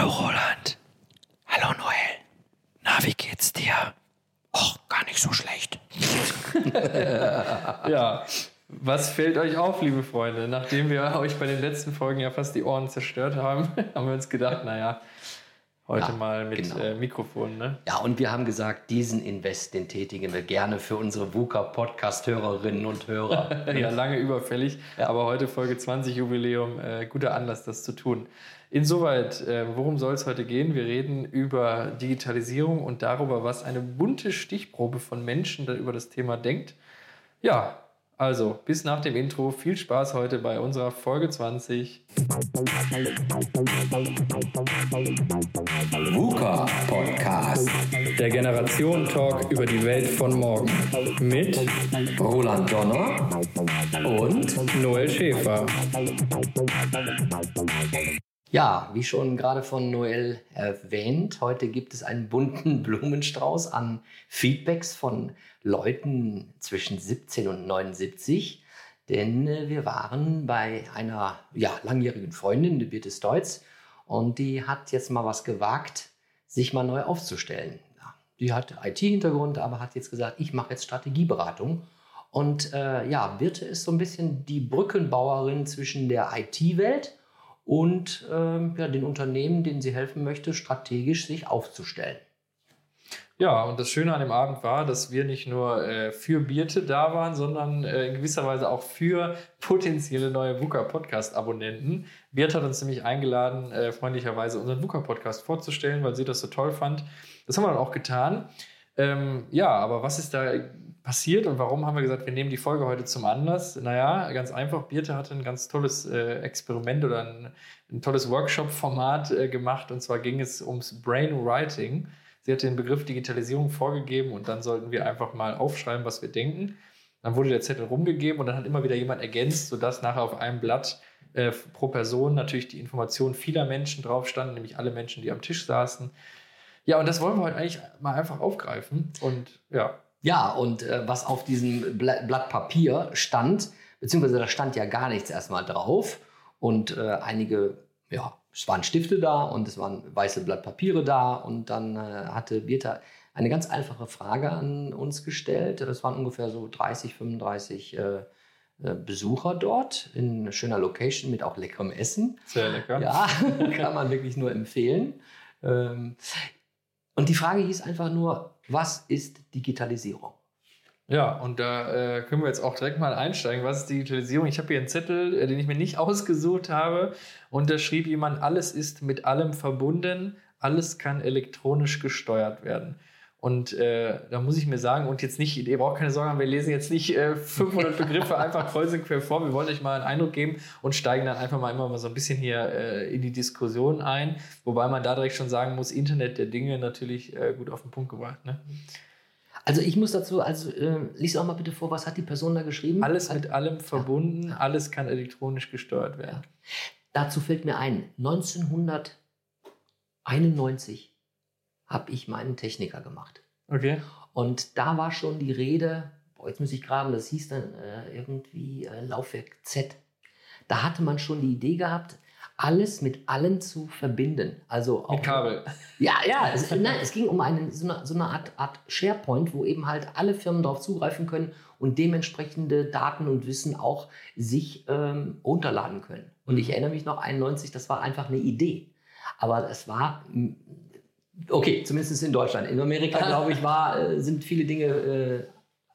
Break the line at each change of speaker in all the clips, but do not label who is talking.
Hallo Roland. Hallo Noel. Na, wie geht's dir? Och, gar nicht so schlecht.
Ja, was fällt euch auf, liebe Freunde? Nachdem wir euch bei den letzten Folgen ja fast die Ohren zerstört haben, haben wir uns gedacht, naja, heute
Ja,
mal mit
genau.
äh, Mikrofon, ne?
Ja, und wir haben gesagt, diesen Invest, den tätigen wir gerne für unsere VUCA-Podcast-Hörerinnen und Hörer.
Ja, lange überfällig, aber heute Folge 20 Jubiläum, äh, guter Anlass, das zu tun. Insoweit, äh, worum soll es heute gehen? Wir reden über Digitalisierung und darüber, was eine bunte Stichprobe von Menschen da über das Thema denkt. Ja, also bis nach dem Intro. Viel Spaß heute bei unserer Folge 20.
VUCA Podcast.
Der Generationen-Talk über die Welt von morgen. Mit
Roland Donner
und Noel Schäfer.
Ja, wie schon gerade von Noel erwähnt, heute gibt es einen bunten Blumenstrauß an Feedbacks von Leuten zwischen 17 und 79. Denn äh, wir waren bei einer ja, langjährigen Freundin, die Birte Steutz, und die hat jetzt mal was gewagt, sich mal neu aufzustellen. Die hat IT-Hintergrund, aber hat jetzt gesagt, ich mache jetzt Strategieberatung. Und äh, ja, Birte ist so ein bisschen die Brückenbauerin zwischen der IT-Welt und ähm, ja, den Unternehmen, denen sie helfen möchte, strategisch sich aufzustellen.
Ja, und das Schöne an dem Abend war, dass wir nicht nur äh, für Birte da waren, sondern äh, in gewisser Weise auch für potenzielle neue VUCA-Podcast-Abonnenten. Birte hat uns nämlich eingeladen, äh, freundlicherweise unseren VUCA-Podcast vorzustellen, weil sie das so toll fand. Das haben wir dann auch getan. Ähm, ja, aber was ist da passiert und warum haben wir gesagt, wir nehmen die Folge heute zum Anlass? Naja, ganz einfach, Birte hatte ein ganz tolles äh, Experiment oder ein, ein tolles Workshop-Format äh, gemacht und zwar ging es ums Brainwriting. Sie hat den Begriff Digitalisierung vorgegeben und dann sollten wir einfach mal aufschreiben, was wir denken. Dann wurde der Zettel rumgegeben und dann hat immer wieder jemand ergänzt, sodass nachher auf einem Blatt äh, pro Person natürlich die Informationen vieler Menschen drauf standen, nämlich alle Menschen, die am Tisch saßen. Ja, und das wollen wir heute eigentlich mal einfach aufgreifen. Und ja,
Ja, und äh, was auf diesem Bla Blatt Papier stand, beziehungsweise da stand ja gar nichts erstmal drauf und äh, einige, ja, es waren Stifte da und es waren weiße Blatt Papiere da und dann äh, hatte Birta eine ganz einfache Frage an uns gestellt. Das waren ungefähr so 30, 35 äh, äh, Besucher dort in schöner Location mit auch leckerem Essen.
sehr lecker.
Ja, kann man wirklich nur empfehlen. Ähm, und die Frage hieß einfach nur, was ist Digitalisierung?
Ja, und da äh, können wir jetzt auch direkt mal einsteigen. Was ist Digitalisierung? Ich habe hier einen Zettel, äh, den ich mir nicht ausgesucht habe. Und da schrieb jemand, alles ist mit allem verbunden, alles kann elektronisch gesteuert werden. Und äh, da muss ich mir sagen, und jetzt nicht, ihr braucht keine Sorge haben, wir lesen jetzt nicht äh, 500 Begriffe einfach kreuz und quer vor. Wir wollen euch mal einen Eindruck geben und steigen dann einfach mal immer mal so ein bisschen hier äh, in die Diskussion ein. Wobei man da direkt schon sagen muss, Internet der Dinge natürlich äh, gut auf den Punkt gebracht. Ne?
Also ich muss dazu, also äh, lies auch mal bitte vor, was hat die Person da geschrieben?
Alles mit allem verbunden,
Ja.
alles kann elektronisch gesteuert werden.
Dazu fällt mir ein, 1991 habe ich meinen Techniker gemacht.
Okay.
Und da war schon die Rede, boah, jetzt muss ich graben, das hieß dann äh, irgendwie äh, Laufwerk Z. Da hatte man schon die Idee gehabt, alles mit allen zu verbinden. Also auch
Mit Kabel.
Ja, ja, es, nein, es ging um eine, so, eine, so eine Art, Art SharePoint, wo eben halt alle Firmen darauf zugreifen können und dementsprechende Daten und Wissen auch sich ähm, runterladen können. Und ich erinnere mich noch, 91, das war einfach eine Idee. Aber es war, okay, zumindest in Deutschland. In Amerika, glaube ich, war, äh, sind viele Dinge, äh,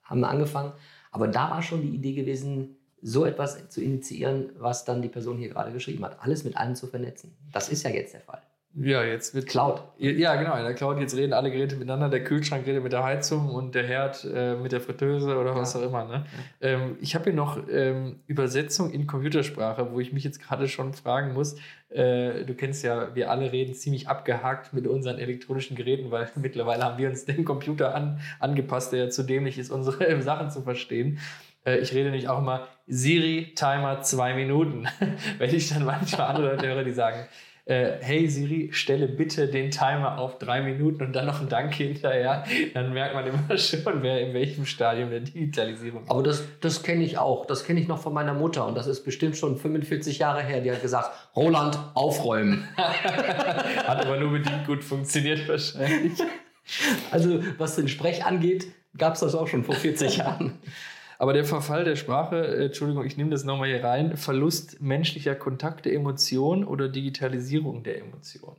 haben angefangen. Aber da war schon die Idee gewesen, so etwas zu initiieren, was dann die Person hier gerade geschrieben hat. Alles mit allem zu vernetzen. Das ist ja jetzt der Fall.
Ja, jetzt wird
Cloud.
Ja, genau. In der Cloud jetzt reden alle Geräte miteinander. Der Kühlschrank redet mit der Heizung und der Herd äh, mit der Fritteuse oder was
Ja.
auch immer. Ne? Ähm, ich habe hier noch ähm, Übersetzung in Computersprache, wo ich mich jetzt gerade schon fragen muss. Äh, du kennst ja, wir alle reden ziemlich abgehakt mit unseren elektronischen Geräten, weil mittlerweile haben wir uns den Computer an, angepasst, der ja zu dämlich ist, unsere Sachen zu verstehen. Äh, ich rede nicht auch immer Siri, Timer, zwei Minuten. Wenn ich dann manchmal andere Leute höre, die sagen, äh, hey Siri, stelle bitte den Timer auf drei Minuten und dann noch ein Danke hinterher, dann merkt man immer schon, wer in welchem Stadium der Digitalisierung ist.
Aber das, das kenne ich auch. Das kenne ich noch von meiner Mutter. Und das ist bestimmt schon 45 Jahre her. Die hat gesagt, Roland, aufräumen.
Hat aber nur bedingt gut funktioniert wahrscheinlich.
Also was den Sprech angeht, gab es das auch schon vor 40 Jahren.
Aber der Verfall der Sprache, äh, Entschuldigung, ich nehme das nochmal hier rein, Verlust menschlicher Kontakte, Emotionen oder Digitalisierung der Emotionen.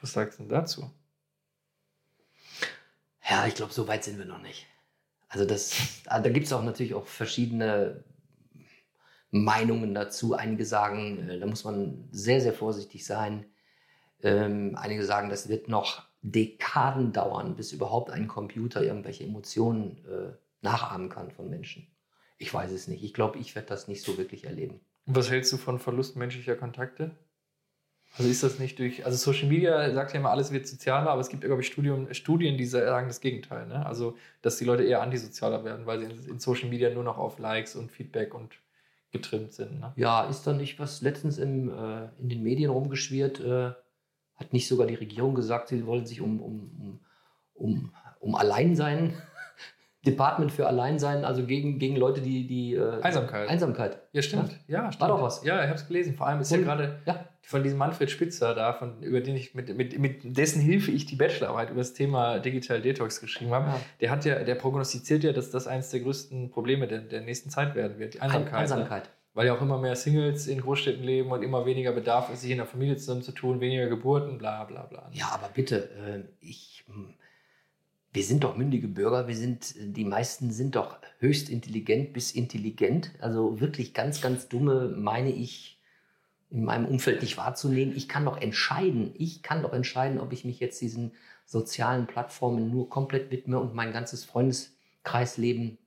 Was sagst du dazu?
Ja, ich glaube, so weit sind wir noch nicht. Also das, ah, da gibt es auch natürlich auch verschiedene Meinungen dazu. Einige sagen, äh, da muss man sehr, sehr vorsichtig sein. Ähm, einige sagen, das wird noch Dekaden dauern, bis überhaupt ein Computer irgendwelche Emotionen äh, nachahmen kann von Menschen. Ich weiß es nicht. Ich glaube, ich werde das nicht so wirklich erleben.
Was hältst du von Verlust menschlicher Kontakte? Also ist das nicht durch, also Social Media sagt ja immer, alles wird sozialer, aber es gibt, glaube ich, Studien, Studien, die sagen das Gegenteil. Ne? Also, dass die Leute eher antisozialer werden, weil sie in, in Social Media nur noch auf Likes und Feedback und getrimmt sind. Ne?
Ja, ist da nicht was letztens im, äh, in den Medien rumgeschwirrt? Äh, hat nicht sogar die Regierung gesagt, sie wollen sich um, um, um, um, um Alleinsein Department für Alleinsein, also gegen, gegen Leute, die. die äh,
Einsamkeit.
Einsamkeit.
Ja, stimmt. Ja, stimmt.
War doch was.
Ja, ich habe es gelesen. Vor allem ist ja
Und-
gerade
Ja.
von diesem Manfred Spitzer da, von, über den ich mit, mit, mit dessen Hilfe ich die Bachelorarbeit über das Thema Digital Detox geschrieben habe.
Ja.
Der hat ja, der prognostiziert ja, dass das eines der größten Probleme der, der nächsten Zeit werden wird. Die Einsamkeit. Ne?
Einsamkeit.
Weil ja auch immer mehr Singles in Großstädten leben und immer weniger Bedarf ist, sich in der Familie zusammenzutun, weniger Geburten, bla bla bla.
Ja, aber bitte, äh, ich. hm, Wir sind doch mündige Bürger, wir sind, die meisten sind doch höchst intelligent bis intelligent. Also wirklich ganz, ganz dumme meine ich in meinem Umfeld nicht wahrzunehmen. Ich kann doch entscheiden, ich kann doch entscheiden, ob ich mich jetzt diesen sozialen Plattformen nur komplett widme und mein ganzes Freundeskreisleben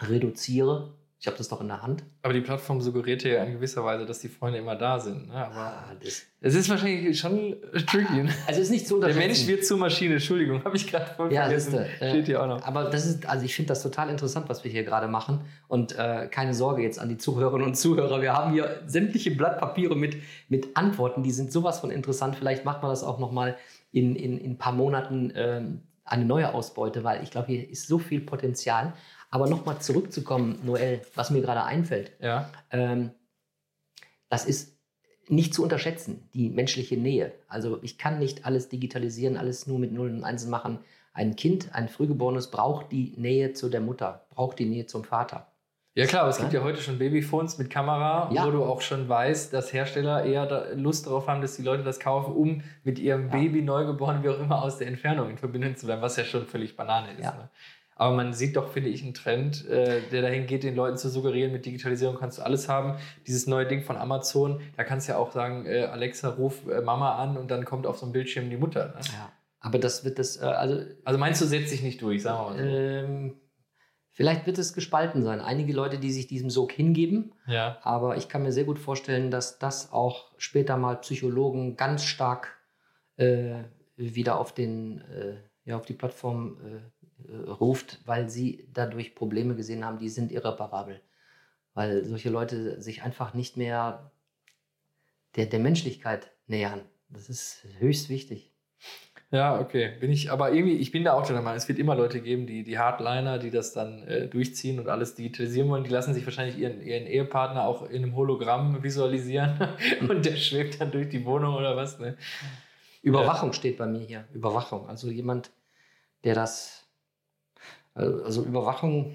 reduziere. Ich habe das doch in der Hand.
Aber die Plattform suggeriert ja in gewisser Weise, dass die Freunde immer da sind. Ne? Aber
Ah, das,
es ist wahrscheinlich schon tricky. Ne?
also ist nicht zu
Der
unterschätzen.
Mensch wird zur Maschine. Entschuldigung, habe ich gerade voll
Ja,
vergessen.
siehste, äh,
Steht hier auch noch.
Aber das ist, also ich finde das total interessant, was wir hier gerade machen. Und äh, keine Sorge jetzt an die Zuhörerinnen und Zuhörer. Wir haben hier sämtliche Blattpapiere mit, mit Antworten, die sind sowas von interessant. Vielleicht macht man das auch nochmal in, in, in ein paar Monaten ähm, eine neue Ausbeute, weil ich glaube, hier ist so viel Potenzial. Aber nochmal zurückzukommen, Noel, was mir gerade einfällt.
Ja.
Ähm, das ist nicht zu unterschätzen, die menschliche Nähe. Also ich kann nicht alles digitalisieren, alles nur mit Nullen und Einsen machen. Ein Kind, ein Frühgeborenes braucht die Nähe zu der Mutter, braucht die Nähe zum Vater.
Ja klar, aber es
Ja.
gibt ja heute schon Babyphones mit Kamera,
Ja.
wo du auch schon weißt, dass Hersteller eher Lust darauf haben, dass die Leute das kaufen, um mit ihrem
Ja.
Baby, Neugeboren, wie auch immer, aus der Entfernung in Verbindung zu bleiben, was ja schon völlig Banane ist. Ne? Aber man sieht doch, finde ich, einen Trend, äh, der dahin geht, den Leuten zu suggerieren, mit Digitalisierung kannst du alles haben. Dieses neue Ding von Amazon, da kannst du ja auch sagen, äh, Alexa, ruf äh, Mama an und dann kommt auf so einem Bildschirm die Mutter. Ne?
Ja. Aber das wird das, äh, also
Also meinst du, setzt sich nicht durch, sagen wir mal so.
ähm, vielleicht wird es gespalten sein. Einige Leute, die sich diesem Sog hingeben,
ja.
aber ich kann mir sehr gut vorstellen, dass das auch später mal Psychologen ganz stark äh, wieder auf den, äh, ja, auf die Plattform äh, äh, ruft, weil sie dadurch Probleme gesehen haben, die sind irreparabel. Weil solche Leute sich einfach nicht mehr der, der Menschlichkeit nähern. Das ist höchst wichtig.
Ja, okay. Bin ich, aber irgendwie, ich bin da auch der Meinung, es wird immer Leute geben, die, die Hardliner, die das dann äh, durchziehen und alles digitalisieren wollen. Die lassen sich wahrscheinlich ihren, ihren Ehepartner auch in einem Hologramm visualisieren und der schwebt dann durch die Wohnung oder was. Ne?
Überwachung steht bei mir hier. Überwachung. Also jemand, der das. Also Überwachung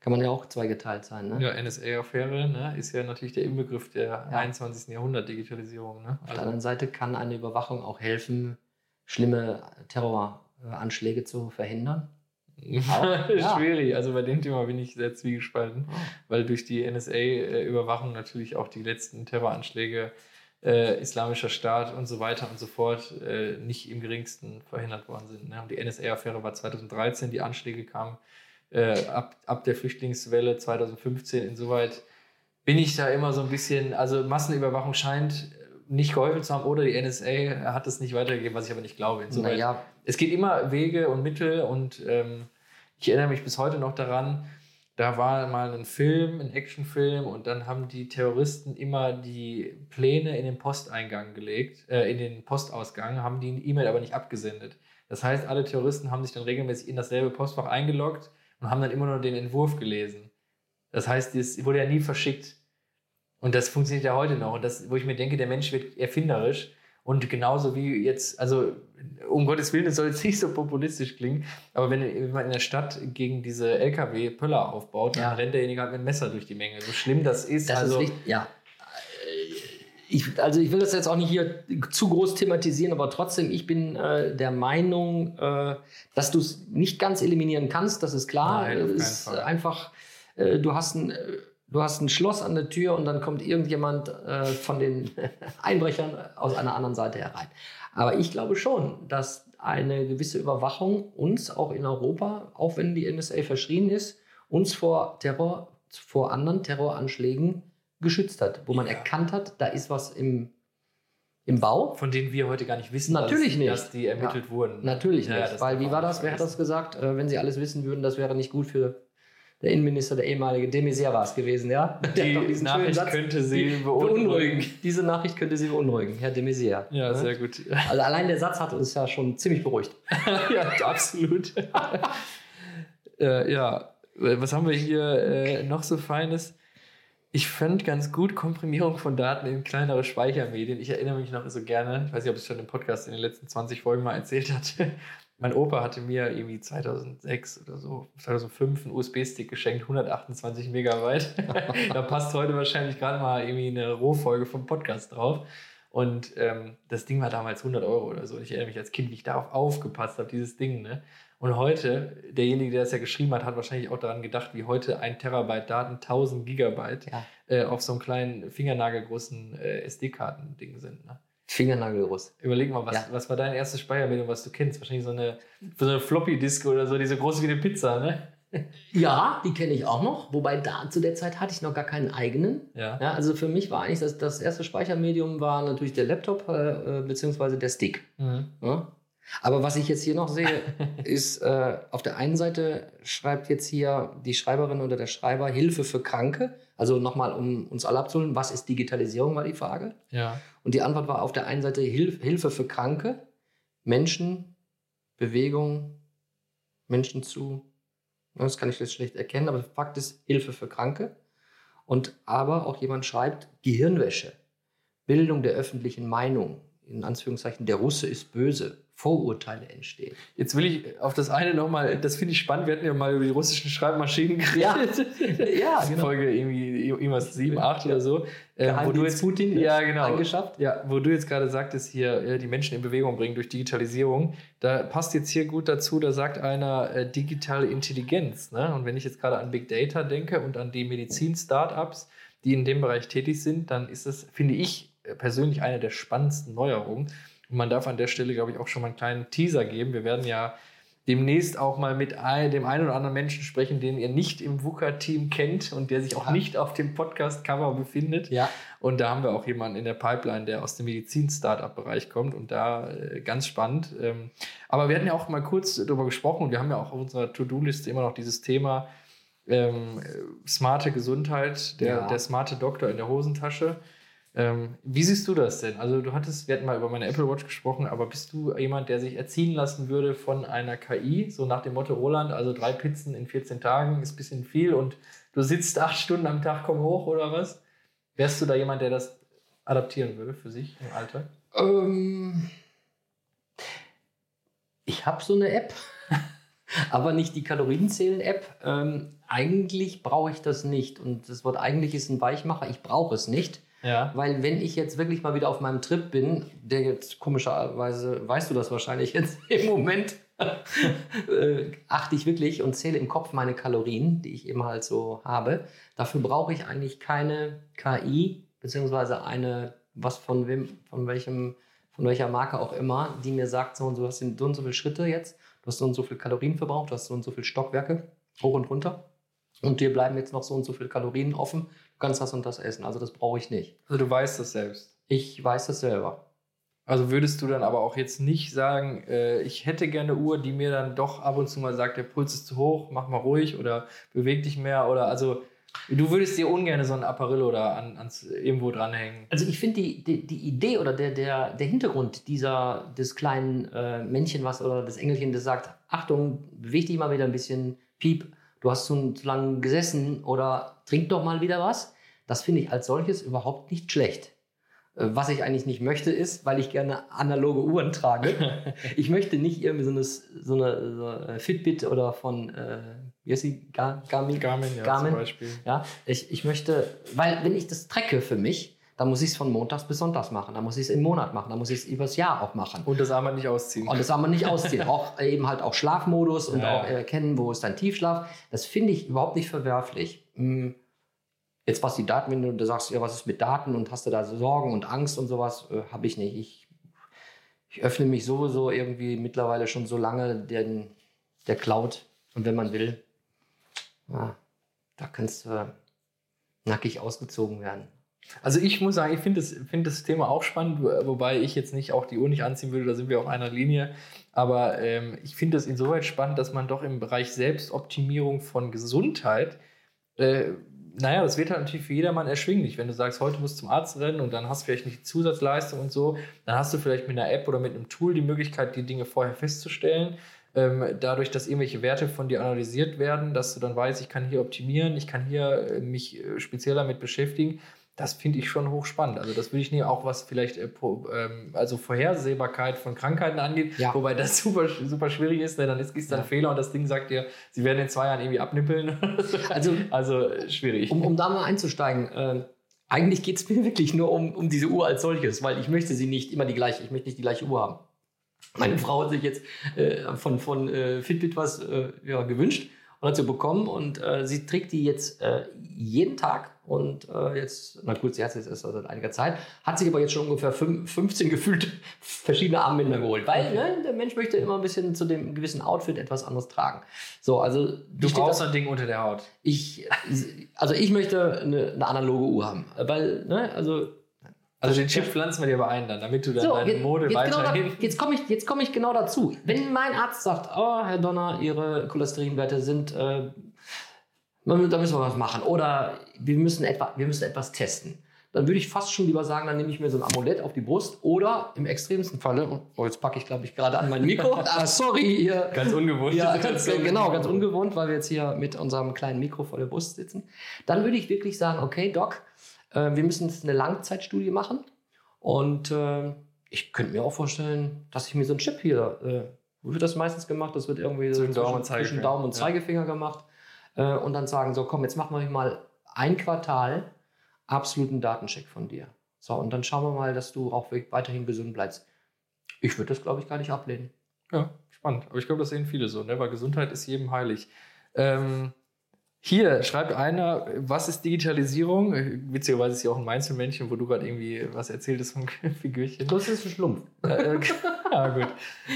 kann man ja auch zweigeteilt sein. Ne?
Ja, NSA-Affäre ne, ist ja natürlich der Inbegriff der
Ja.
21. Jahrhundert Digitalisierung. Ne?
Auf der
Also,
anderen Seite kann eine Überwachung auch helfen, schlimme Terroranschläge zu verhindern. Auch, ja.
Schwierig. Also bei dem Thema bin ich sehr zwiegespalten. weil durch die NSA-Überwachung natürlich auch die letzten Terroranschläge, äh, Islamischer Staat und so weiter und so fort äh, nicht im geringsten verhindert worden sind. Ne? Die NSA-Affäre war 2013, die Anschläge kamen äh, ab, ab der Flüchtlingswelle 2015. Insoweit bin ich da immer so ein bisschen, also Massenüberwachung scheint nicht geholfen zu haben oder die NSA hat es nicht weitergegeben, was ich aber nicht glaube. Insoweit
Naja,
es geht immer Wege und Mittel und ähm, ich erinnere mich bis heute noch daran, da war mal ein Film, ein Actionfilm und dann haben die Terroristen immer die Pläne in den Posteingang gelegt, äh, in den Postausgang, haben die E-Mail aber nicht abgesendet. Das heißt, alle Terroristen haben sich dann regelmäßig in dasselbe Postfach eingeloggt und haben dann immer nur den Entwurf gelesen. Das heißt, es wurde ja nie verschickt. Und das funktioniert ja heute noch. Und das, wo ich mir denke, der Mensch wird erfinderisch. Und genauso wie jetzt, also um Gottes Willen, es soll jetzt nicht so populistisch klingen, aber wenn, wenn man in der Stadt gegen diese LKW Pöller aufbaut, dann
Ja.
rennt derjenige halt mit dem Messer durch die Menge. So schlimm das ist.
Das
also,
ist richtig, ja. Ich, also ich will das jetzt auch nicht hier zu groß thematisieren, aber trotzdem, ich bin äh, der Meinung, äh, dass du es nicht ganz eliminieren kannst, das ist klar.
Nein, auf keinen Fall.
einfach, äh, du hast ein, äh, du hast ein Schloss an der Tür und dann kommt irgendjemand äh, von den Einbrechern aus einer anderen Seite herein. Aber ich glaube schon, dass eine gewisse Überwachung uns auch in Europa, auch wenn die NSA verschrien ist, uns vor Terror, vor anderen Terroranschlägen geschützt hat, wo man
Ja.
erkannt hat, da ist was im, im Bau.
von denen wir heute gar nicht wissen,
Natürlich
dass,
nicht.
dass die ermittelt wurden.
Natürlich
Ja,
nicht, weil wie war das? Wer hat das gesagt? Äh, wenn sie alles wissen würden, das wäre nicht gut für der Innenminister, der ehemalige de Maizière war es gewesen, ja?
Die Nachricht
Satz,
könnte sie
die-
beunruhigen.
Diese Nachricht könnte sie beunruhigen, Herr de Maizière.
Ja,
Ne?
sehr gut.
Also allein der Satz hat uns ja schon ziemlich beruhigt.
ja, absolut. äh, ja, was haben wir hier äh, noch so Feines? Ich fand ganz gut Komprimierung von Daten in kleinere Speichermedien. Ich erinnere mich noch so gerne, ich weiß nicht, ob ich es schon im Podcast in den letzten 20 Folgen mal erzählt hatte. Mein Opa hatte mir irgendwie 2006 oder so, 2005 einen USB-Stick geschenkt, 128 Megabyte. da passt heute wahrscheinlich gerade mal irgendwie eine Rohfolge vom Podcast drauf. Und ähm, das Ding war damals 100 Euro oder so. Und ich erinnere mich als Kind, wie ich darauf aufgepasst habe, dieses Ding. Ne? Und heute, derjenige, der das ja geschrieben hat, hat wahrscheinlich auch daran gedacht, wie heute ein Terabyte Daten 1000 Gigabyte
Ja.
äh, auf so einem kleinen fingernagelgroßen äh, SD-Karten-Ding sind. Ne?
Fingernagelgroß.
Überleg mal, was,
Ja.
was war dein erstes Speichermedium, was du kennst? Wahrscheinlich so eine, so eine Floppy-Disk oder so, die so groß wie eine Pizza, ne?
Ja, die kenne ich auch noch. Wobei da zu der Zeit hatte ich noch gar keinen eigenen.
Ja.
Ja, also für mich war eigentlich das, das erste Speichermedium war natürlich der Laptop äh, äh, beziehungsweise der Stick.
Mhm.
Ja? Aber was ich jetzt hier noch sehe, ist äh, auf der einen Seite schreibt jetzt hier die Schreiberin oder der Schreiber Hilfe für Kranke. Also nochmal, um uns alle abzuholen, was ist Digitalisierung, war die Frage.
Ja.
Und die Antwort war auf der einen Seite Hilf Hilfe für Kranke, Menschen, Bewegung, Menschen zu. Das kann ich jetzt schlecht erkennen, aber Fakt ist Hilfe für Kranke. Und aber auch jemand schreibt Gehirnwäsche, Bildung der öffentlichen Meinung. In Anführungszeichen, der Russe ist böse, Vorurteile entstehen.
Jetzt will ich auf das eine nochmal, das finde ich spannend, wir hatten ja mal über die russischen Schreibmaschinen geredet.
Ja, genau.
Folge irgendwie irgendwas 7, 8 oder so. Äh, wo du jetzt,
Putin,
ja, genau.
Eingeschafft.
Ja, wo du jetzt gerade sagtest, hier äh, die Menschen in Bewegung bringen durch Digitalisierung, da passt jetzt hier gut dazu, da sagt einer äh, digitale Intelligenz. Ne? Und wenn ich jetzt gerade an Big Data denke und an die Medizin-Startups, die in dem Bereich tätig sind, dann ist das, finde ich persönlich, eine der spannendsten Neuerungen. Und man darf an der Stelle, glaube ich, auch schon mal einen kleinen Teaser geben. Wir werden ja demnächst auch mal mit dem einen oder anderen Menschen sprechen, den ihr nicht im VUCA-Team kennt und der sich auch
Ja.
nicht auf dem Podcast-Cover befindet.
Ja,
Und da haben wir auch jemanden in der Pipeline, der aus dem Medizin-Startup-Bereich kommt und da äh, ganz spannend. Ähm, aber wir hatten ja auch mal kurz darüber gesprochen und wir haben ja auch auf unserer To-Do-Liste immer noch dieses Thema ähm, äh, smarte Gesundheit, der,
Ja.
der smarte Doktor in der Hosentasche. Ähm, wie siehst du das denn? Also du hattest, wir hatten mal über meine Apple Watch gesprochen, aber bist du jemand, der sich erziehen lassen würde von einer KI, so nach dem Motto Roland, also drei Pizzen in 14 Tagen ist ein bisschen viel und du sitzt acht Stunden am Tag, komm hoch oder was? Wärst du da jemand, der das adaptieren würde für sich im Alltag?
Ähm, ich habe so eine App, aber nicht die Kalorienzählen-App. Ähm, eigentlich brauche ich das nicht. Und das Wort eigentlich ist ein Weichmacher. Ich brauche es nicht.
Ja.
Weil wenn ich jetzt wirklich mal wieder auf meinem Trip bin, der jetzt komischerweise, weißt du das wahrscheinlich jetzt im Moment, äh, achte ich wirklich und zähle im Kopf meine Kalorien, die ich eben halt so habe. Dafür brauche ich eigentlich keine KI, beziehungsweise eine, was von wem, von welchem, von welcher Marke auch immer, die mir sagt, so und so hast du so und so viele Schritte jetzt, du hast so und so viel Kalorien verbraucht, du hast so und so viele Stockwerke, hoch und runter. Und dir bleiben jetzt noch so und so viele Kalorien offen. Du kannst das und das essen. Also das brauche ich nicht.
Also du weißt das selbst.
Ich weiß das selber.
Also würdest du dann aber auch jetzt nicht sagen, äh, ich hätte gerne eine Uhr, die mir dann doch ab und zu mal sagt, der Puls ist zu hoch, mach mal ruhig oder beweg dich mehr oder also du würdest dir ungern so ein Apparillo da an, ans, irgendwo dranhängen.
Also ich finde die, die, die Idee oder der, der, der Hintergrund dieser, des kleinen äh, Männchen was oder des Engelchen, das sagt, Achtung, beweg dich mal wieder ein bisschen, piep, du hast zu, zu lange gesessen oder trink doch mal wieder was. Das finde ich als solches überhaupt nicht schlecht. Äh, Was ich eigentlich nicht möchte, ist, weil ich gerne analoge Uhren trage. ich möchte nicht irgendwie so eine, so eine, so eine Fitbit oder von, äh, wie heißt sie? Gar, Garmin?
Garmin, ja,
Garmin.
zum Beispiel.
Ja, ich, ich möchte, weil wenn ich das trecke für mich, dann muss ich es von Montags bis Sonntags machen. Dann muss ich es im Monat machen. Dann muss ich es übers Jahr auch machen.
Und das Armband nicht ausziehen.
Und das man nicht ausziehen. auch äh, eben halt auch Schlafmodus und
Ja.
auch erkennen, wo ist dein Tiefschlaf. Das finde ich überhaupt nicht verwerflich. Hm, Jetzt was die Daten, wenn du da sagst, ja, was ist mit Daten und hast du da so Sorgen und Angst und sowas, äh, habe ich nicht. Ich, ich öffne mich sowieso irgendwie mittlerweile schon so lange den, der Cloud. Und wenn man will, ja, da kannst du nackig ausgezogen werden.
Also ich muss sagen, ich finde das, find das Thema auch spannend, wo- wobei ich jetzt nicht auch die Uhr nicht anziehen würde, da sind wir auf einer Linie. Aber ähm, ich finde das insoweit spannend, dass man doch im Bereich Selbstoptimierung von Gesundheit, äh, naja, das wird halt natürlich für jedermann erschwinglich. Wenn du sagst, heute musst du zum Arzt rennen und dann hast du vielleicht nicht die Zusatzleistung und so, dann hast du vielleicht mit einer App oder mit einem Tool die Möglichkeit, die Dinge vorher festzustellen. Ähm, dadurch, dass irgendwelche Werte von dir analysiert werden, dass du dann weißt, ich kann hier optimieren, ich kann hier äh, mich äh, speziell damit beschäftigen. Das finde ich schon hochspannend. Also das würde ich nehmen, auch was vielleicht äh, ähm, also Vorhersehbarkeit von Krankheiten angeht,
Ja.
wobei das super, super schwierig ist, ne? dann ist es dann
Ja.
ein Fehler und das Ding sagt dir, sie werden in zwei Jahren irgendwie abnippeln.
Also
also äh, schwierig.
Um, um da mal einzusteigen, äh, eigentlich geht es mir wirklich nur um, um diese Uhr als solches, weil ich möchte sie nicht immer die gleiche, ich möchte nicht die gleiche Uhr haben. Meine Frau hat sich jetzt äh, von, von äh, Fitbit was äh, ja, gewünscht und hat sie bekommen und sie trägt die jetzt jeden Tag und äh, jetzt, na gut, sie hat es jetzt erst seit einiger Zeit, hat sich aber jetzt schon ungefähr fünf, 15 gefühlt verschiedene Armbänder geholt, weil ne, der Mensch möchte immer ein bisschen zu dem gewissen Outfit etwas anderes tragen. So, also
du brauchst
da-
ein Ding unter der Haut.
ich, also ich möchte eine, eine analoge Uhr haben, weil, ne, also
Also den Chip pflanzen wir dir aber ein dann, damit du dann
so,
deine Mode
jetzt, genau da,
weiterhin...
jetzt komme ich, jetzt komme ich genau dazu. Wenn mein Arzt sagt, oh, Herr Donner, Ihre Cholesterinwerte sind, äh, da müssen wir was machen oder wir müssen, etwa, wir müssen etwas testen, dann würde ich fast schon lieber sagen, dann nehme ich mir so ein Amulett auf die Brust oder im extremsten Falle, oh, jetzt packe ich glaube ich gerade an mein Mikro, ah, sorry, hier,
Ganz ungewohnt.
ja, ganz, genau, ganz ungewohnt, weil wir jetzt hier mit unserem kleinen Mikro vor der Brust sitzen. Dann würde ich wirklich sagen, okay, Doc, äh, wir müssen jetzt eine Langzeitstudie machen. Und äh, ich könnte mir auch vorstellen, dass ich mir so einen Chip hier, äh, wo wird das meistens gemacht? Das wird irgendwie so
Zwischen Daumen und
zwischen
Zeigefinger.
Daumen und
Ja.
Zeigefinger gemacht. Äh, und dann sagen, so komm, jetzt machen wir mal ein Quartal absoluten Datencheck von dir. So, und dann schauen wir mal, dass du auch weiterhin gesund bleibst. Ich würde das, glaube ich, gar nicht ablehnen.
Ja, spannend. Aber ich glaube, das sehen viele so, ne? weil Gesundheit ist jedem heilig. Ähm, hier schreibt einer, was ist Digitalisierung? Witzigerweise ist ja auch ein Mainzelmännchen, wo du gerade irgendwie was erzähltest vom Figürchen.
Das ist ein Schlumpf.
Äh, ja, gut.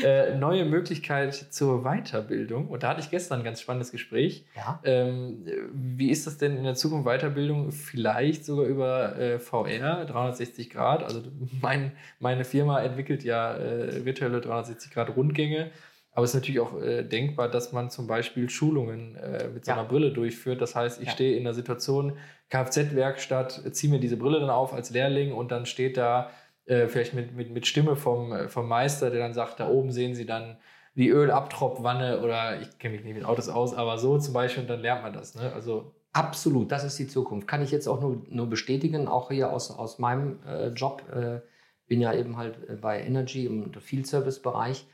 Äh, neue Möglichkeit zur Weiterbildung. Und da hatte ich gestern ein ganz spannendes Gespräch.
Ja.
Ähm, wie ist das denn in der Zukunft Weiterbildung? Vielleicht sogar über äh, VR, 360 Grad. Also mein, meine Firma entwickelt ja äh, virtuelle 360 Grad Rundgänge. Aber es ist natürlich auch äh, denkbar, dass man zum Beispiel Schulungen äh, mit so
Ja.
einer Brille durchführt. Das heißt, ich
Ja.
stehe in der Situation, Kfz-Werkstatt, ziehe mir diese Brille dann auf als Lehrling und dann steht da äh, vielleicht mit, mit, mit Stimme vom, äh, vom Meister, der dann sagt, da oben sehen Sie dann die Ölabtropfwanne oder ich kenne mich nicht mit Autos aus, aber so zum Beispiel und dann lernt man das. Ne? Also
Absolut, das ist die Zukunft. Kann ich jetzt auch nur, nur bestätigen, auch hier aus, aus meinem äh, Job. Äh, bin ja eben halt äh, bei Energy im Field Service Bereich, äh,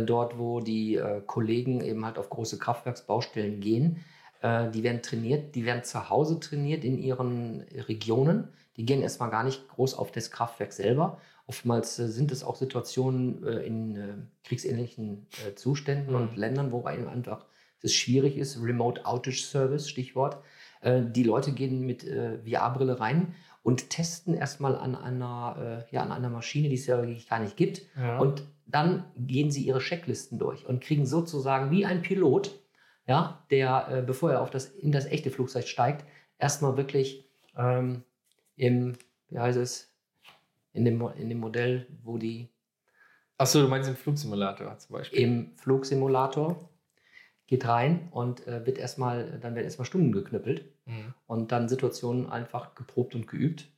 dort wo die äh, Kollegen eben halt auf große Kraftwerksbaustellen gehen. Äh, die werden trainiert, die werden zu Hause trainiert in ihren Regionen. Die gehen erstmal gar nicht groß auf das Kraftwerk selber. Oftmals äh, sind es auch Situationen äh, in äh, kriegsähnlichen äh, Zuständen
Mhm.
und Ländern, wo einfach es schwierig ist. Remote Outage Service, Stichwort. Äh, die Leute gehen mit äh, VR-Brille rein und testen erstmal an einer, äh, ja, an einer Maschine, die es ja gar nicht gibt.
ja.
Und dann gehen sie ihre Checklisten durch und kriegen sozusagen wie ein Pilot, ja, der, äh, bevor er auf das, in das echte Flugzeug steigt, erstmal wirklich ähm, im, wie heißt es, in dem, in dem Modell, wo die
Achso, du meinst im Flugsimulator zum Beispiel.
im Flugsimulator, geht rein und äh, wird erstmal, dann werden erstmal Stunden geknüppelt
Mhm.
und dann Situationen einfach geprobt und geübt.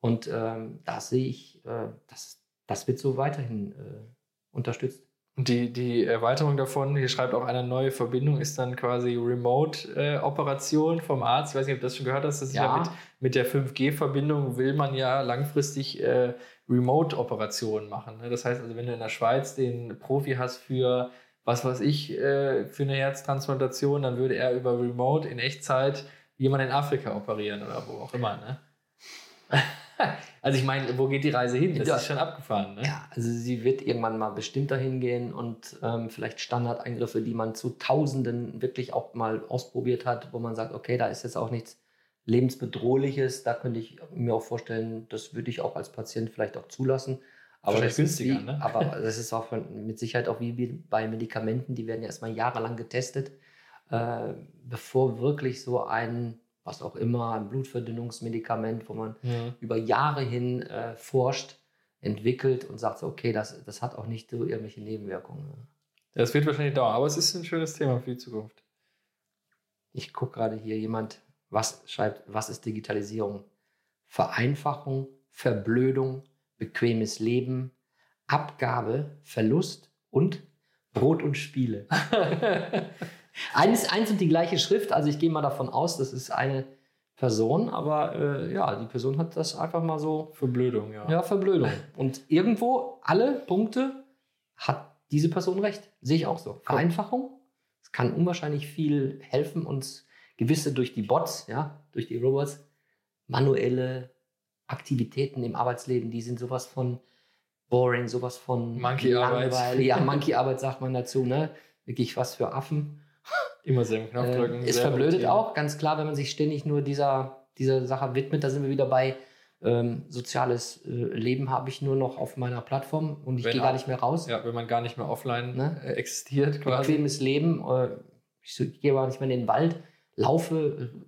Und ähm, das sehe ich, äh, das, das wird so weiterhin äh, unterstützt.
Und die, die Erweiterung davon, hier schreibt auch eine neue Verbindung, ist dann quasi Remote-Operation vom Arzt. Ich weiß nicht, ob du das schon gehört hast. Das ist ja,
Ja.
mit, mit der 5G-Verbindung will man ja langfristig äh, Remote-Operationen machen. Ne? Das heißt also, wenn du in der Schweiz den Profi hast für was weiß ich, äh, für eine Herztransplantation, dann würde er über Remote in Echtzeit jemanden in Afrika operieren oder wo auch immer. Ne? also ich meine, wo geht die Reise hin? Das
Ja.
ist schon abgefahren. Ne?
Ja, also sie wird irgendwann mal bestimmt dahin gehen und ähm, vielleicht Standardeingriffe, die man zu Tausenden wirklich auch mal ausprobiert hat, wo man sagt, okay, da ist jetzt auch nichts lebensbedrohliches. Da könnte ich mir auch vorstellen, das würde ich auch als Patient vielleicht auch zulassen. Aber das ist
günstiger,
wie,
ne?
Aber das ist auch von, mit Sicherheit auch wie wie bei Medikamenten, die werden ja erstmal jahrelang getestet, äh, bevor wirklich so ein, was auch immer, ein Blutverdünnungsmedikament, wo man
Mhm.
über Jahre hin äh, forscht, entwickelt und sagt, okay, das, das hat auch nicht so irgendwelche Nebenwirkungen.
Das wird wahrscheinlich dauern, aber es ist ein schönes Thema für die Zukunft.
Ich gucke gerade hier jemand, was schreibt, was ist Digitalisierung? Vereinfachung, Verblödung, bequemes Leben, Abgabe, Verlust und Brot und Spiele. eins, eins und die gleiche Schrift, also ich gehe mal davon aus, das ist eine Person, aber äh, ja, die Person hat das einfach mal so
Verblödung, ja.
Ja, Verblödung. Und irgendwo, alle Punkte, hat diese Person recht. Sehe ich auch so. Vereinfachung. Es kann unwahrscheinlich viel helfen, uns gewisse durch die Bots, ja, durch die Robots, manuelle Aktivitäten im Arbeitsleben, die sind sowas von boring, sowas von
Monkey-Arbeit.
Ja, Monkey-Arbeit sagt man dazu, ne? Wirklich was für Affen.
Immer selben Knopf
Äh,
drücken.
ist verblödet auch, ganz klar, wenn man sich ständig nur dieser, dieser Sache widmet. Da sind wir wieder bei ähm, soziales äh, Leben habe ich nur noch auf meiner Plattform und ich gehe gar nicht mehr raus.
Ja, wenn man gar nicht mehr offline
Ne?
äh, existiert, quasi.
Bequemes Leben. Äh, ich, so, ich gehe aber nicht mehr in den Wald, laufe, äh,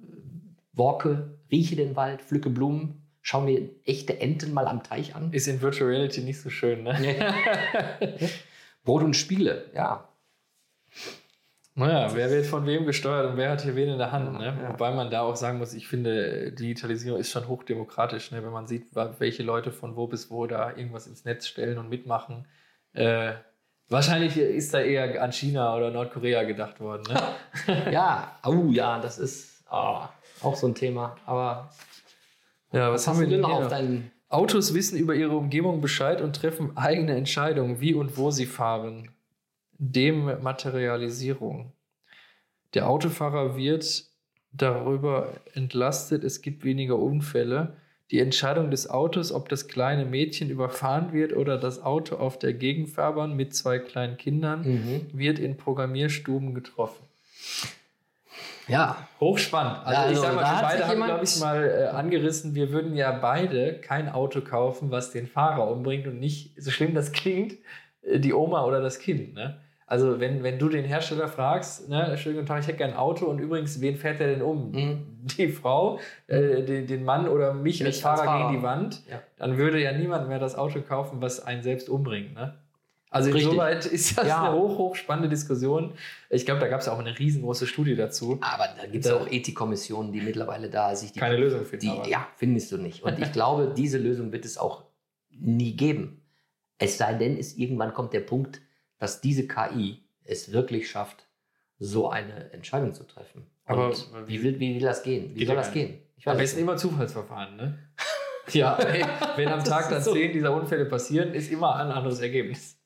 walke, rieche den Wald, pflücke Blumen, schaue mir echte Enten mal am Teich an.
Ist in Virtual Reality nicht so schön, ne?
Brot und Spiele, ja.
Naja, wer wird von wem gesteuert und wer hat hier wen in der Hand, ne?
Ja.
Wobei man da auch sagen muss, ich finde, Digitalisierung ist schon hochdemokratisch, ne? Wenn man sieht, welche Leute von wo bis wo da irgendwas ins Netz stellen und mitmachen. Äh, wahrscheinlich ist da eher an China oder Nordkorea gedacht worden, ne?
Ja, oh ja, das ist ah, auch so ein Thema. Aber
Ja,
was haben wir denn noch auf deinen
Autos wissen über ihre Umgebung Bescheid und treffen eigene Entscheidungen, wie und wo sie fahren. Dematerialisierung. Der Autofahrer wird darüber entlastet, es gibt weniger Unfälle. Die Entscheidung des Autos, ob das kleine Mädchen überfahren wird oder das Auto auf der Gegenfahrbahn mit zwei kleinen Kindern,
Mhm.
wird in Programmierstuben getroffen.
Ja,
Hochspannend. Also,
Ja,
ich
also
sag mal, wir beide haben, glaube ich, mal äh, angerissen, wir würden ja beide kein Auto kaufen, was den Fahrer umbringt und nicht, so schlimm das klingt, äh, die Oma oder das Kind. Ne? Also wenn, wenn du den Hersteller fragst, ne, schönen guten Tag, ich hätte gerne ein Auto und übrigens, wen fährt der denn um?
Mhm.
Die Frau, äh, den, den Mann oder mich als
Mich als
Fahrer,
Fahrer.
gegen die Wand,
Ja.
dann würde ja niemand mehr das Auto kaufen, was einen selbst umbringt. Ne? Also
Richtig.
insoweit ist das
Ja.
eine hoch, hoch spannende Diskussion. Ich glaube, da gab es auch eine riesengroße Studie dazu.
aber da gibt es auch Ethikkommissionen, die mittlerweile da sich die
Keine Lösung finden.
Die, ja, findest du nicht. Und ich glaube, diese Lösung wird es auch nie geben. Es sei denn, es irgendwann kommt der Punkt, dass diese KI es wirklich schafft, so eine Entscheidung zu treffen.
Aber
Und wie will, wie will das gehen? Wie soll das gehen? Ich
Am
weiß
besten
es nicht.
immer Zufallsverfahren, ne? Ja, ey, wenn am Tag dann
so.
zehn dieser Unfälle passieren, ist immer ein anderes Ergebnis.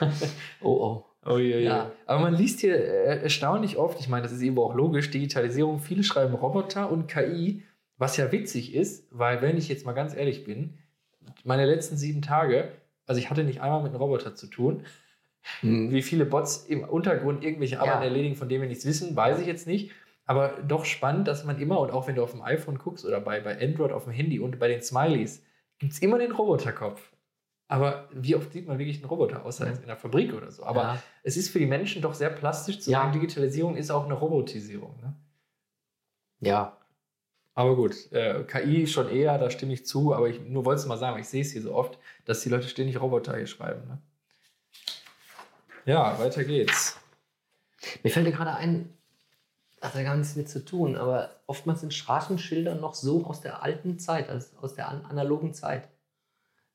Oh, oh.
Oh je, je.
Ja.
Aber man liest hier äh, erstaunlich oft, ich meine, das ist eben auch logisch, Digitalisierung, viele schreiben Roboter und KI, was ja witzig ist, weil wenn ich jetzt mal ganz ehrlich bin, meine letzten sieben Tage, also ich hatte nicht einmal mit einem Roboter zu tun,
Hm.
wie viele Bots im Untergrund irgendwelche Arbeiten
Ja.
erledigen, von denen wir nichts wissen, weiß ich jetzt nicht. Aber doch spannend, dass man immer, und auch wenn du auf dem iPhone guckst oder bei, bei Android auf dem Handy und bei den Smileys, gibt es immer den Roboterkopf. Aber wie oft sieht man wirklich einen Roboter, außer jetzt in der Fabrik oder so. Aber
ja.
es ist für die Menschen doch sehr plastisch zu
Ja.
sagen, Digitalisierung ist auch eine Robotisierung. Ne?
ja,
Aber gut, äh, KI schon eher, da stimme ich zu, aber ich nur wollte es mal sagen, ich sehe es hier so oft, dass die Leute ständig Roboter hier schreiben. Ne? Ja, weiter geht's.
Mir fällt gerade ein, hat ja gar nichts mit zu tun, aber oftmals sind Straßenschilder noch so aus der alten Zeit, also aus der an analogen Zeit.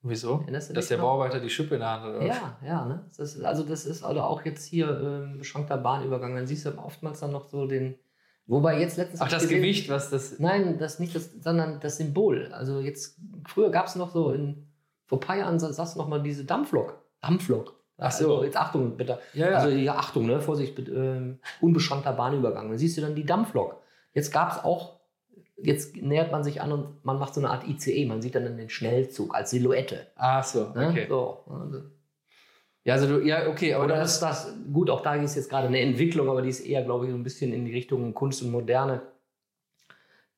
Wieso? Dass der
noch?
Bauarbeiter die Schippe in der Hand hat, oder?
Ja, ja, ne? Das ist, also das ist also auch jetzt hier ähm, beschränkter Bahnübergang. Dann siehst du oftmals dann noch so den. Wobei jetzt letztens.
Ach, das
gesehen-
Gewicht, was das.
Nein, das nicht das, sondern das Symbol. Also jetzt, früher gab es noch so, in, vor ein paar Jahren sa- saß noch mal diese Dampflok. Dampflok.
Ach so.
Also jetzt Achtung, bitte.
Ja, ja.
Also ja, Achtung, ne? Vorsicht, bitte, ähm, unbeschränkter Bahnübergang. Dann siehst du dann die Dampflok. Jetzt gab es auch, jetzt nähert man sich an und man macht so eine Art ICE. Man sieht dann den Schnellzug als Silhouette.
Ach so,
Ne?
okay.
So, also,
Ja, also du, ja, okay, aber
oder
du
ist das, gut, auch da ist jetzt gerade eine Entwicklung, aber die ist eher, glaube ich, so ein bisschen in die Richtung Kunst und Moderne.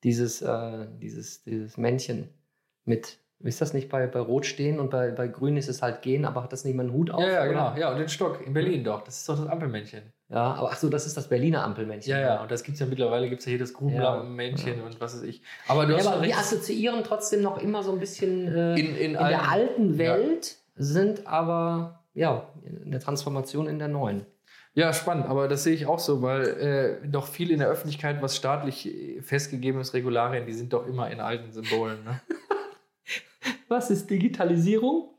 Dieses, äh, dieses, dieses Männchen mit, ist das nicht bei, bei Rot stehen und bei, bei Grün ist es halt gehen, aber hat das nicht mal einen Hut auf?
Ja, ja, genau. Ja, und den Stock in Berlin doch. Das ist doch das Ampelmännchen.
Ja, aber ach so, das ist das Berliner Ampelmännchen.
Ja, ja, und das gibt es ja mittlerweile, gibt es ja hier das Grubenlampenmännchen und was weiß ich. Aber du
Ja,
hast
aber wir assoziieren trotzdem noch immer so ein bisschen äh,
In, in,
in der
allen-
alten Welt, sind aber ja in der Transformation in der neuen.
Ja, spannend, aber das sehe ich auch so, weil äh, doch viel in der Öffentlichkeit, was staatlich äh, festgegeben ist, Regularien, die sind doch immer in alten Symbolen. Ne?
Was ist Digitalisierung?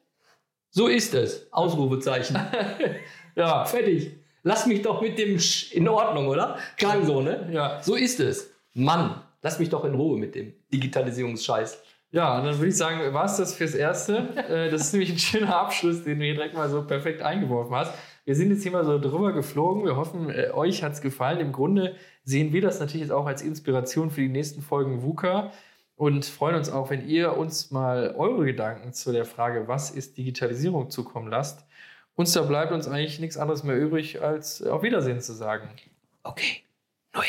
So ist es. Ausrufezeichen.
ja,
Fertig. Lass mich doch mit dem Sch in Ordnung, oder? Klang so, ne?
ja.
So ist es. Mann, lass mich doch in Ruhe mit dem Digitalisierungsscheiß.
Ja, und dann würde ich sagen, war es das fürs Erste. Äh, das ist nämlich ein schöner Abschluss, den du hier direkt mal so perfekt eingeworfen hast. Wir sind jetzt hier mal so drüber geflogen. Wir hoffen, äh, euch hat es gefallen. Im Grunde sehen wir das natürlich jetzt auch als Inspiration für die nächsten Folgen VUCA und freuen uns auch, wenn ihr uns mal eure Gedanken zu der Frage, was ist Digitalisierung, zukommen lasst. Uns da bleibt uns eigentlich nichts anderes mehr übrig, als auf Wiedersehen zu sagen.
Okay. Noel,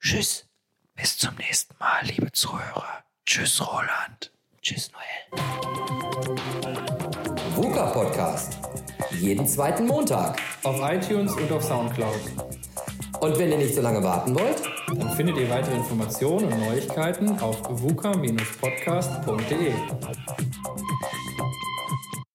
tschüss. Bis zum nächsten Mal, liebe Zuhörer. Tschüss, Roland. Tschüss, Noel.
VUCA Podcast. Jeden zweiten Montag.
Auf iTunes und auf Soundcloud.
Und wenn ihr nicht so lange warten wollt,
Dann findet ihr weitere Informationen und Neuigkeiten auf vuca-podcast.de.